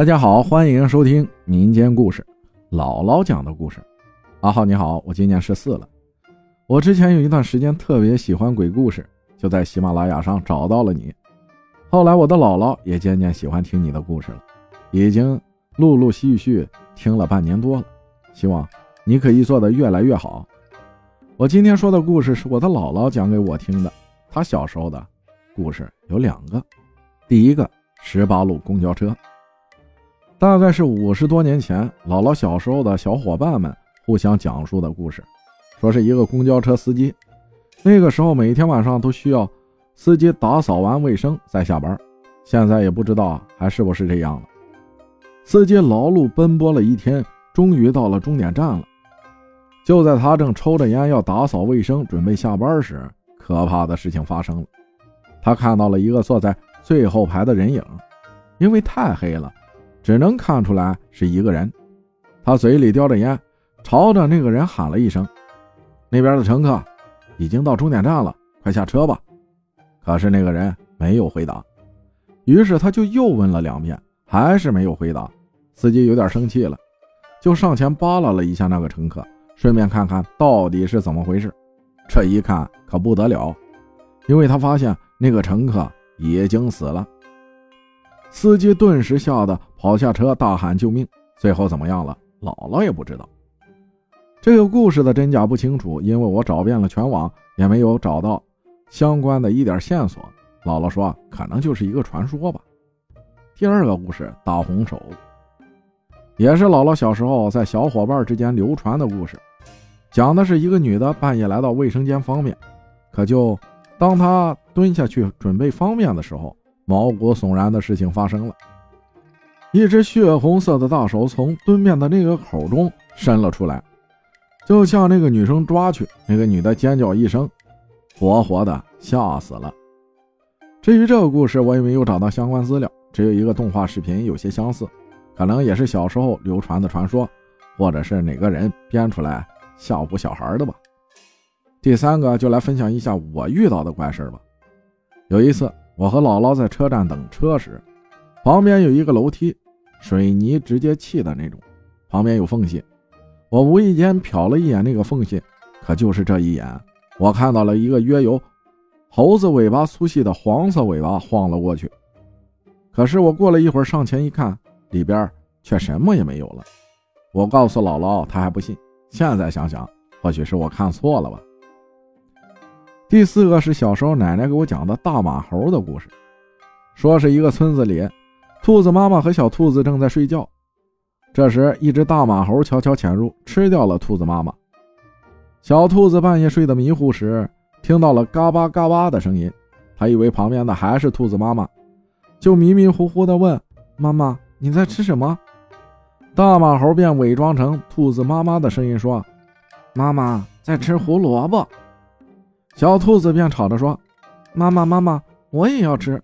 大家好，欢迎收听民间故事，姥姥讲的故事。阿浩你好，我今年十四了。我之前有一段时间特别喜欢鬼故事，就在喜马拉雅上找到了你。后来我的姥姥也渐渐喜欢听你的故事了，已经陆陆续续听了半年多了。希望你可以做得越来越好。我今天说的故事是我的姥姥讲给我听的，她小时候的故事有两个。第一个，十八路公交车。大概是五十多年前，姥姥小时候的小伙伴们互相讲述的故事，说是一个公交车司机，那个时候每天晚上都需要司机打扫完卫生再下班，现在也不知道还是不是这样了。司机劳碌奔波了一天，终于到了终点站了。就在他正抽着烟要打扫卫生准备下班时，可怕的事情发生了，他看到了一个坐在最后排的人影，因为太黑了。只能看出来是一个人，他嘴里叼着烟，朝着那个人喊了一声：“那边的乘客已经到终点站了，快下车吧。”可是那个人没有回答，于是他就又问了两遍，还是没有回答。司机有点生气了，就上前扒拉了一下那个乘客，顺便看看到底是怎么回事。这一看可不得了，因为他发现那个乘客已经死了。司机顿时吓得跑下车，大喊救命。最后怎么样了？姥姥也不知道。这个故事的真假不清楚，因为我找遍了全网，也没有找到相关的一点线索。姥姥说，可能就是一个传说吧。第二个故事，大红手，也是姥姥小时候在小伙伴之间流传的故事，讲的是一个女的半夜来到卫生间方便，可就当她蹲下去准备方便的时候。毛骨悚然的事情发生了，一只血红色的大手从蹲便的那个口中伸了出来，就向那个女生抓去。那个女的尖叫一声，活活的吓死了。至于这个故事，我也没有找到相关资料，只有一个动画视频有些相似，可能也是小时候流传的传说，或者是哪个人编出来吓唬小孩的吧。第三个就来分享一下我遇到的怪事吧。有一次。我和姥姥在车站等车时，旁边有一个楼梯，水泥直接砌的那种，旁边有缝隙。我无意间瞟了一眼那个缝隙，可就是这一眼，我看到了一个约有猴子尾巴粗细的黄色尾巴晃了过去。可是我过了一会儿上前一看，里边却什么也没有了。我告诉姥姥，她还不信。现在想想，或许是我看错了吧。第四个是小时候奶奶给我讲的大马猴的故事，说是一个村子里，兔子妈妈和小兔子正在睡觉，这时一只大马猴悄悄潜入，吃掉了兔子妈妈。小兔子半夜睡得迷糊时，听到了嘎巴嘎巴的声音，他以为旁边的还是兔子妈妈，就迷迷糊糊地问：“妈妈，你在吃什么？”大马猴便伪装成兔子妈妈的声音说：“妈妈在吃胡萝卜。”小兔子便吵着说：“妈妈，妈妈，我也要吃。”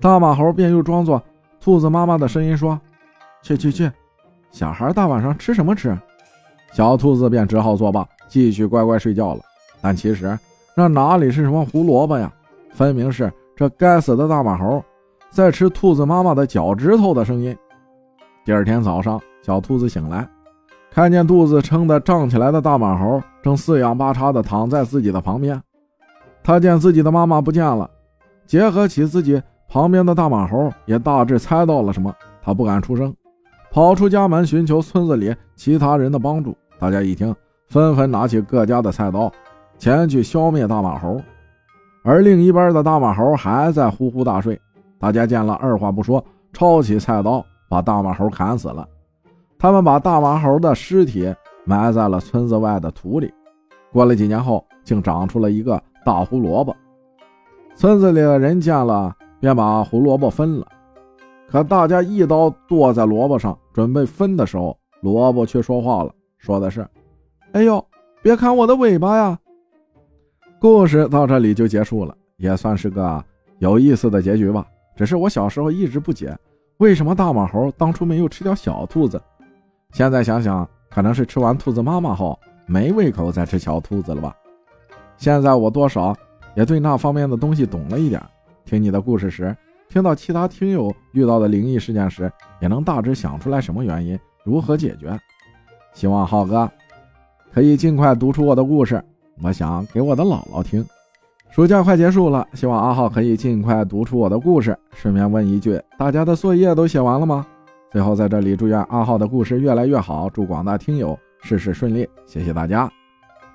大马猴便又装作兔子妈妈的声音说：“去去去，小孩大晚上吃什么吃？”小兔子便只好作罢，继续乖乖睡觉了。但其实那哪里是什么胡萝卜呀，分明是这该死的大马猴在吃兔子妈妈的脚趾头的声音。第二天早上，小兔子醒来。看见肚子撑得胀起来的大马猴正四仰八叉地躺在自己的旁边，他见自己的妈妈不见了，结合起自己旁边的大马猴，也大致猜到了什么。他不敢出声，跑出家门寻求村子里其他人的帮助。大家一听，纷纷拿起各家的菜刀，前去消灭大马猴。而另一边的大马猴还在呼呼大睡。大家见了，二话不说，抄起菜刀把大马猴砍死了。他们把大马猴的尸体埋在了村子外的土里，过了几年后，竟长出了一个大胡萝卜。村子里的人见了，便把胡萝卜分了。可大家一刀剁在萝卜上，准备分的时候，萝卜却说话了，说的是：“哎呦，别砍我的尾巴呀！”故事到这里就结束了，也算是个有意思的结局吧。只是我小时候一直不解，为什么大马猴当初没有吃掉小兔子？现在想想，可能是吃完兔子妈妈后没胃口再吃小兔子了吧。现在我多少也对那方面的东西懂了一点。听你的故事时，听到其他听友遇到的灵异事件时，也能大致想出来什么原因，如何解决。希望浩哥可以尽快读出我的故事，我想给我的姥姥听。暑假快结束了，希望阿浩可以尽快读出我的故事。顺便问一句，大家的作业都写完了吗？最后在这里祝愿阿浩的故事越来越好，祝广大听友事事顺利。谢谢大家，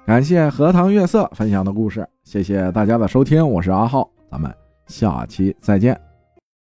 感谢荷塘月色分享的故事，谢谢大家的收听，我是阿浩，咱们下期再见。